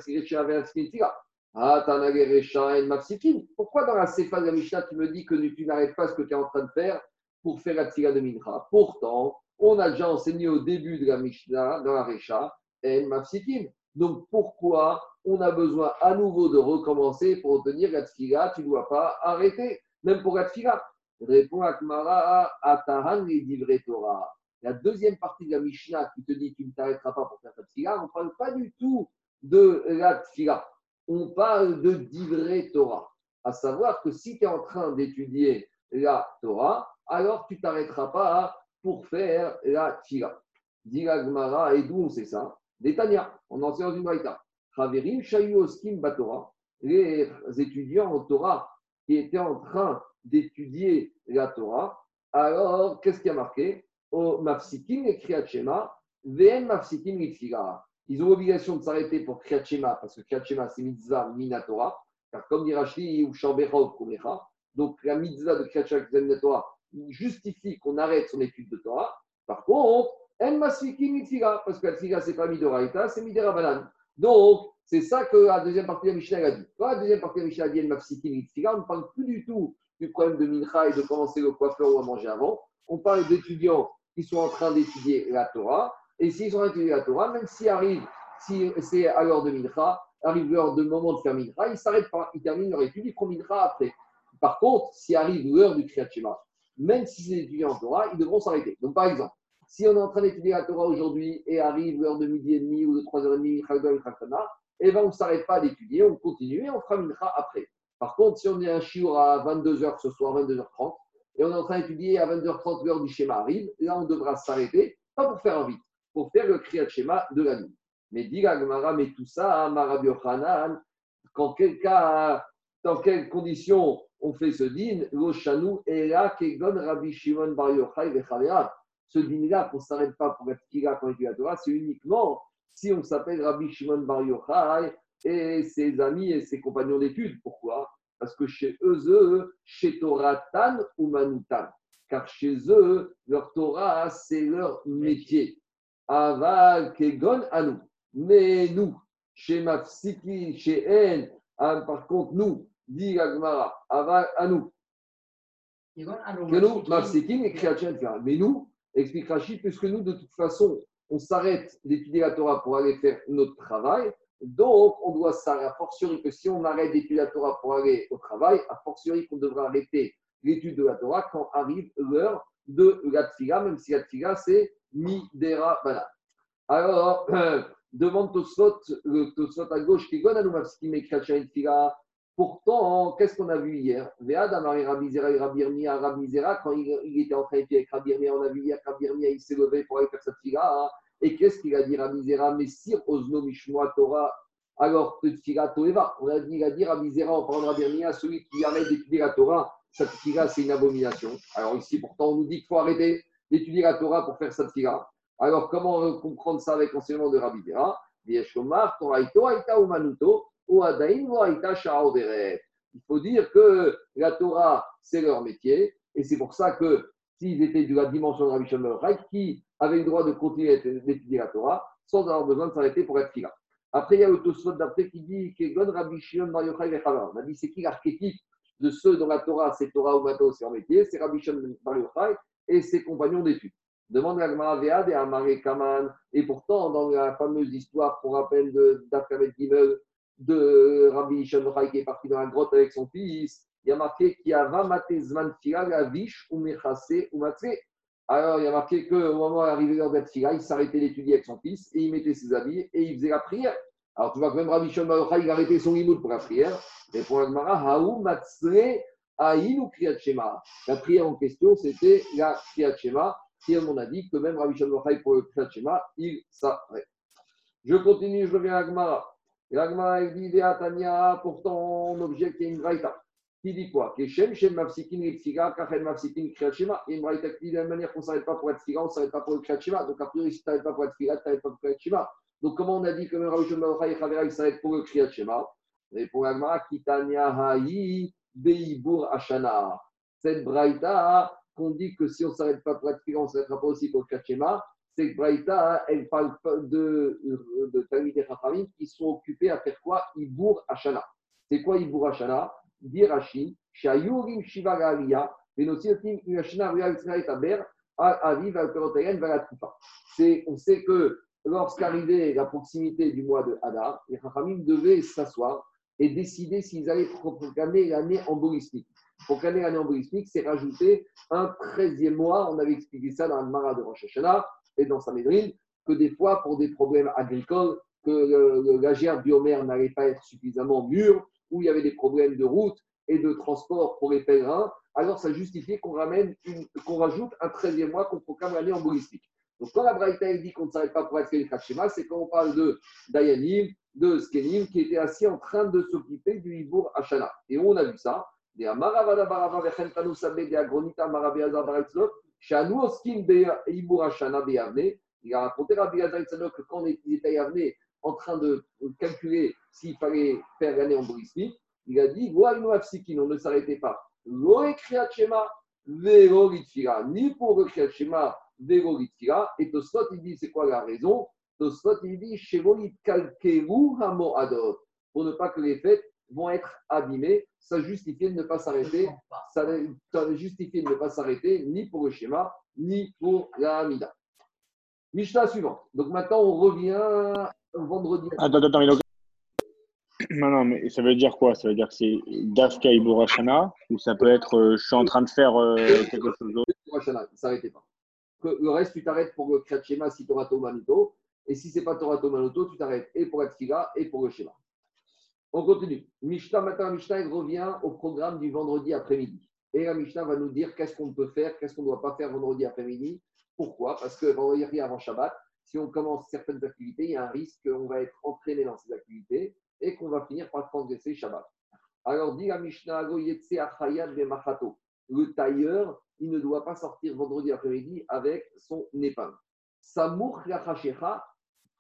Pourquoi dans la Sefa de la Mishnah, tu me dis que tu n'arrêtes pas ce que tu es en train de faire pour faire la prière de Mincha? Pourtant, on a déjà enseigné au début de la Mishnah, dans la Recha, En Mafsikin. Donc pourquoi on a besoin à nouveau de recommencer pour obtenir la tfila Tu ne dois pas arrêter, même pour la tfila. Répond Akmara Atahan et Torah. La deuxième partie de la Mishnah qui te dit tu ne t'arrêteras pas pour faire ta tfila, on ne parle pas du tout de la tfila. On parle de divrei Torah. À savoir que si tu es en train d'étudier la Torah, alors tu t'arrêteras pas pour faire la tfila. Dit Gmara, et d'où on sait ça? Tanya, on enseigne dans une baïta. Chaverim Shayoskim Batora, les étudiants en Torah qui étaient en train d'étudier la Torah, alors qu'est-ce qui a marqué? Au Mafsikim et Kriyat Shema, VM Mafsikim Ils ont l'obligation de s'arrêter pour Kriyat Shema, parce que Kriyat Shema c'est mitzvah minatora, car comme dit Rashi ou Kumecha, donc la mitzvah de Kriyat Shema Torah justifie qu'on arrête son étude de Torah. Par contre, En Mafsikim parce que la Tfiga c'est pas Midoraita, c'est Midera donc, c'est ça que la deuxième partie de la Mishnah a dit. la deuxième partie de la Mishnah a dit on ne parle plus du tout du problème de Mincha et de commencer le coiffeur ou à manger avant. On parle d'étudiants qui sont en train d'étudier la Torah. Et s'ils train d'étudier la Torah, même s'il arrive, si c'est à l'heure de Mincha, arrive l'heure de moment de faire Mincha, ils s'arrêtent pas. Ils terminent leur étude, ils font Mincha après. Par contre, s'il arrive l'heure du Kriyat Shema, même si c'est étudiants en Torah, ils devront s'arrêter. Donc, par exemple, si on est en train d'étudier la Torah aujourd'hui et arrive l'heure de midi et demi ou de 3h30, eh ben on ne s'arrête pas d'étudier, on continue et on fera Mincha après. Par contre, si on est un shiur à 22h ce soir, 22h30, et on est en train d'étudier à 22h30, l'heure du schéma arrive, là on devra s'arrêter, pas pour faire un vite, pour faire le kriyat schéma de la nuit. Mais dit Gemara, mais tout ça, Hanan, quand quel cas, dans quelles conditions on fait ce din, Roshanu, et là, Kegon Rabbi Shimon Bar Yochai ce dîner-là, qu'on ne s'arrête pas pour être kira quand il la Torah, c'est uniquement si on s'appelle Rabbi Shimon Bar Yochai et ses amis et ses compagnons d'études. Pourquoi? Parce que chez eux, chez Toratan ou Manutan. Car chez eux, leur Torah, c'est leur métier. Aval Kegon Anu. Mais nous, chez Mafsiki, chez En, hein, par contre, nous, dit Agmara, Aval Anu. Que nous, Mafsiki et Mais nous, Explique Rachid, puisque nous, de toute façon, on s'arrête d'étudier la Torah pour aller faire notre travail. Donc, on doit s'arrêter, a fortiori que si on arrête d'étudier la Torah pour aller au travail, a fortiori qu'on devra arrêter l'étude de la Torah quand arrive l'heure de la même si la c'est midera bala. Alors, demande Tosfot, le à gauche, qui nous, tfila, Pourtant, qu'est-ce qu'on a vu hier? Vead Amari Rabizera et Rabirmia, Rabizera, quand il, était en train de avec Rabirmia, on a vu hier Rabirmia, il s'est levé pour aller faire sa fila. Hein. Et qu'est-ce qu'il a dit Rabizera Messir Osno Mishmoa Torah, alors que fila Toeva. On a dit, il a dit Rabizera en parlant de celui qui arrête d'étudier la Torah, cette fila, c'est une abomination. Alors ici, pourtant, on nous dit qu'il faut arrêter d'étudier la Torah pour faire cette fila. Alors, comment comprendre ça avec l'enseignement de Aita Umanuto, il faut dire que la Torah, c'est leur métier, et c'est pour ça que s'ils étaient de la dimension de Rabbi Shimon qui avaient le droit de continuer d'étudier la Torah sans avoir besoin de s'arrêter pour être fila. Après, il y a le d'après qui dit Rabbi On dit c'est qui l'archétype de ceux dont la Torah, c'est Torah ou Matos, c'est leur métier, c'est Rabbi Shimon Bar et ses compagnons d'études. Demande à Vead et à Maré Kaman. Et pourtant, dans la fameuse histoire qu'on rappelle d'Afkamet Gimel, de Rabbi Shimon qui est parti dans la grotte avec son fils, il y a marqué qu'il y a Matezman la Vish ou Mechase ou Alors, il y a marqué qu'au moment d'arriver l'heure d'être il s'arrêtait d'étudier avec son fils et il mettait ses habits et il faisait la prière. Alors, tu vois que même Rabbi Shimon il arrêtait son limoud pour la prière. Et pour Agmara, Haou Matsre Aïn ou Kriyat Shema? La prière en question, c'était la Kriyat Shema. Et on a dit que même Rabbi Shimon pour le Kriyat Shema, il s'arrête. Je continue, je reviens à Agmara. L'Agmara, il dit, Tania, pourtant, on objecte, une vraïta qui dit quoi? Que Shem, Mafsikin, Ripsiga, Kachel, Mafsikin, Kriyat Shema. Et une vraïta qui dit de la manière qu'on ne s'arrête pas pour être Figa, on ne s'arrête pas pour le Kriyat Shema. Donc, a priori, si tu n'arrêtes pas pour être Figa, tu n'arrêtes pas pour le Kriyat Shema. Donc, comment on a dit que même Rabbi Shimon il s'arrête pour le Kriyat Shema? Et pour l'Agmara, Kitania Haï, Beibur Ashana. Cette braïta qu'on dit que si on ne s'arrête pas Figa, on ne s'arrêtera pas aussi pour le Shema cette braïta, elle parle de, de Talmud et qui sont occupés à faire quoi? Ibour Ashana. C'est quoi Ibour Ashana Venosiotim Taber, Aviv Alperotayen Valatufa. On sait que lorsqu'arrivait la proximité du mois de Hadar, les Chachamim devaient s'asseoir et décider s'ils allaient proclamer l'année embolismique. Proclamer l'année embolismique, c'est rajouter un 13e mois. On avait expliqué ça dans le Mara de Rosh et dans sa médrine, que des fois, pour des problèmes agricoles, que la gerbe biomère n'allait pas être suffisamment mûre, ou il y avait des problèmes de route et de transport pour les pèlerins, alors ça justifiait qu'on ramène qu'on rajoute un 13e mois qu'on proclame l'année embolistique. Donc quand la Braïta dit qu'on ne s'arrête pas pour être le Kachema, c'est quand on parle de Dayanim, de Skenim, qui étaient assis en train de s'occuper du Hibour Hachana. Et on a vu ça? Il a raconté Rabbi Azar que quand on était à en train de calculer s'il fallait faire l'année en brismi, il a dit on ne s'arrêtait pas. Ni pour le Kriyat Shema, Et Tosfot, il dit c'est quoi la raison? Tosfot, il dit Pour ne pas que les fêtes vont être abîmés, ça justifie de ne pas s'arrêter, ça, justifie de ne pas s'arrêter ni pour le schéma, ni pour la Hamida. Mishnah suivant. Donc maintenant, on revient vendredi. Attends, attends, Non, non, mais ça veut dire quoi? Ça veut dire que c'est Dafka Iburashana ou ça peut être euh, je suis en train de faire euh, quelque chose d'autre? Iburashana, ne s'arrêtez pas. Que le reste, tu t'arrêtes pour le Kriyat Shema si Torato Manito. Et si ce n'est pas Torato Manito, tu t'arrêtes et pour être Fila et pour le schéma. On continue. Mishnah, matin, Mishnah, revient au programme du vendredi après-midi. Et la Mishnah va nous dire qu'est-ce qu'on peut faire, qu'est-ce qu'on ne doit pas faire vendredi après-midi. Pourquoi? Parce que vendredi avant Shabbat, si on commence certaines activités, il y a un risque qu'on va être entraîné dans ces activités et qu'on va finir par transgresser Shabbat. Alors dit la Mishnah, le tailleur, il ne doit pas sortir vendredi après-midi avec son épingle. Samour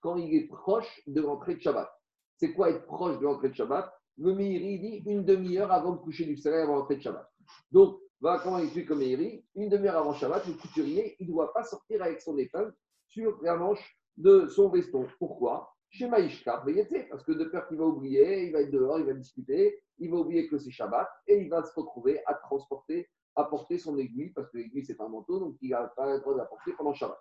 quand il est proche de l'entrée de Shabbat. C'est quoi être proche de l'entrée de Shabbat? Le Meiri dit une demi-heure avant le coucher du soleil, avant l'entrée de Shabbat. Donc, va comment il comme Meiri Une demi-heure avant Shabbat, le couturier, il ne doit pas sortir avec son épingle sur la manche de son veston. Pourquoi? Chez Maïshka, parce que de peur qu'il va oublier, il va être dehors, il va discuter, il va oublier que c'est Shabbat et il va se retrouver à transporter, à porter son aiguille, parce que l'aiguille c'est un manteau, donc il n'a pas le droit de la porter pendant Shabbat.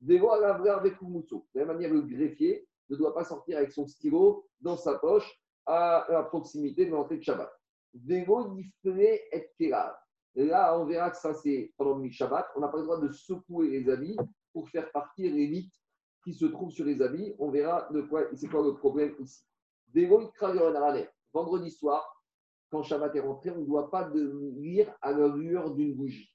De la même manière, le greffier, ne doit pas sortir avec son stylo dans sa poche à, la proximité de l'entrée de Shabbat. Là, on verra que ça, c'est pendant le Shabbat. On n'a pas le droit de secouer les habits pour faire partir les mythes qui se trouvent sur les habits. On verra de quoi, c'est quoi le problème ici. Vendredi soir, quand Shabbat est rentré, on ne doit pas de lire à la lueur d'une bougie.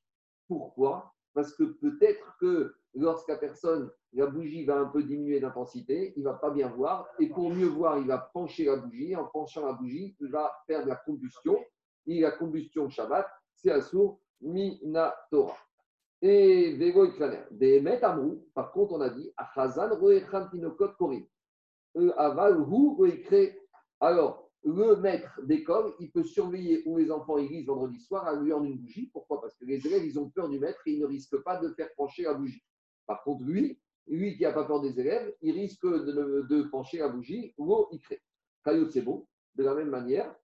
Pourquoi? Parce que peut-être que lorsqu'à personne, la bougie va un peu diminuer d'intensité, il ne va pas bien voir. Et pour mieux voir, il va pencher la bougie. En penchant la bougie, il va faire de la combustion. Et la combustion Shabbat, c'est Asur Minatora. Et Vego Des Metamrou, par contre, on a dit Achazan Roechan Tinokot Korim. Aval Hu Alors, le maître d'école, il peut surveiller où les enfants ils lisent vendredi soir à lui en une bougie. Pourquoi? Parce que les élèves, ils ont peur du maître et ils ne risquent pas de faire pencher la bougie. Par contre, lui, lui qui n'a pas peur des élèves, il risque de, pencher la bougie ou il crée. Kayot, c'est beau. De la même manière,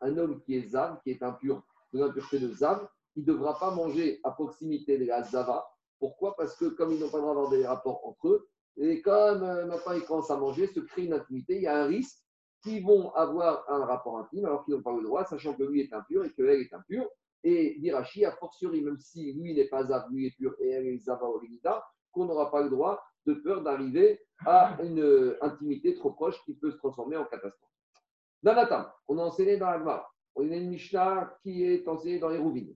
un homme qui est zav, qui est impur, de l'impureté de zav, il ne devra pas manger à proximité de la zava. Pourquoi? Parce que comme ils n'ont pas le droit d'avoir des rapports entre eux, et comme euh, maintenant ils commencent à manger, se crée une intimité, il y a un risque qu'ils vont avoir un rapport intime alors qu'ils n'ont pas le droit, sachant que lui est impur et qu'elle est impure. Et d'Irachi, a fortiori, même si lui n'est pas zav, lui est pur et elle est zava qu'on n'aura pas le droit de peur d'arriver à une euh, intimité trop proche qui peut se transformer en catastrophe. Dans on a enseigné dans l'Agmar, on a une Mishnah qui est enseignée dans les Rouvines.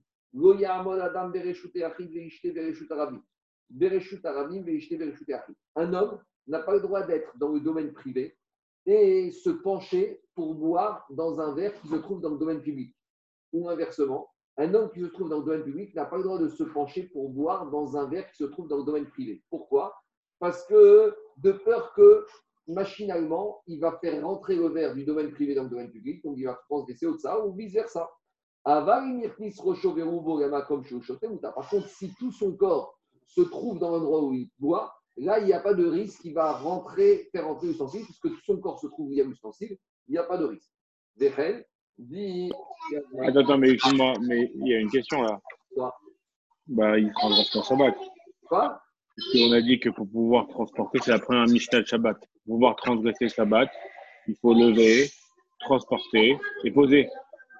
Un homme n'a pas le droit d'être dans le domaine privé et se pencher pour boire dans un verre qui se trouve dans le domaine public. Ou inversement, un homme qui se trouve dans le domaine public n'a pas le droit de se pencher pour boire dans un verre qui se trouve dans le domaine privé. Pourquoi? Parce que de peur que machinalement, il va faire rentrer le verre du domaine privé dans le domaine public, donc il va transgresser au ça ou vice-versa. Par contre, si tout son corps se trouve dans l'endroit où il boit, là, il n'y a pas de risque qu'il va rentrer, faire rentrer l'ustensile, puisque tout son corps se trouve où il y a l'ustensile, il n'y a pas de risque. Attends, mais mais il y a une question là. Quoi? Bah, il prendra son Shabbat. Quoi? On a dit que pour pouvoir transporter, c'est la première Mishnah de Shabbat. Pour pouvoir transgresser Shabbat, il faut lever, transporter et poser.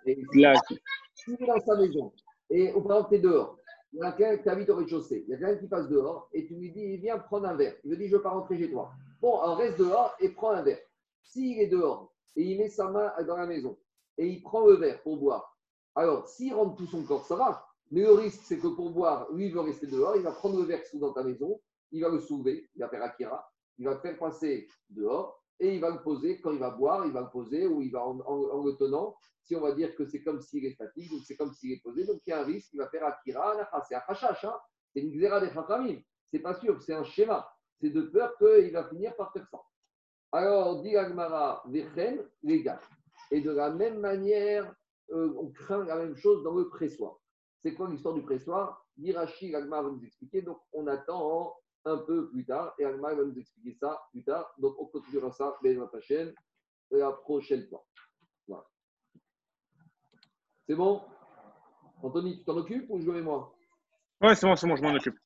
Et là, si tu es dans sa maison et au exemple, tu es dehors, il y a quelqu'un qui habite au rez-de-chaussée, il y a quelqu'un qui passe dehors et tu lui dis Viens prendre un verre. Il me dit Je ne veux pas rentrer chez toi. Bon, alors reste dehors et prends un verre. S'il est dehors et il met sa main dans la maison et il prend le verre pour boire, alors s'il rentre tout son corps, ça va. Mais le risque, c'est que pour boire, lui, il veut rester dehors, il va prendre le verre qui dans ta maison, il va le soulever, il va faire Akira, il va le faire passer dehors et il va le poser, quand il va boire, il va le poser ou il va en, le tenant. Si on va dire que c'est comme s'il est statique, donc c'est comme s'il est posé, donc il y a un risque, il va faire Akira, c'est un chachash, hein c'est une xéra des Ce c'est pas sûr, c'est un schéma. C'est de peur qu'il va finir par faire ça. Alors, dit Agmara, les gars. Et de la même manière, euh, on craint la même chose dans le pressoir. C'est quoi l'histoire du pressoir? Dirachi, Agmara va nous expliquer, donc on attend un peu plus tard. Et Alma va nous expliquer ça plus tard. Donc, on continuera ça, ta chaîne, la prochaine fois. Voilà. C'est bon? Anthony, tu t'en occupes ou je vais moi? Ouais, c'est bon, c'est bon, je m'en occupe.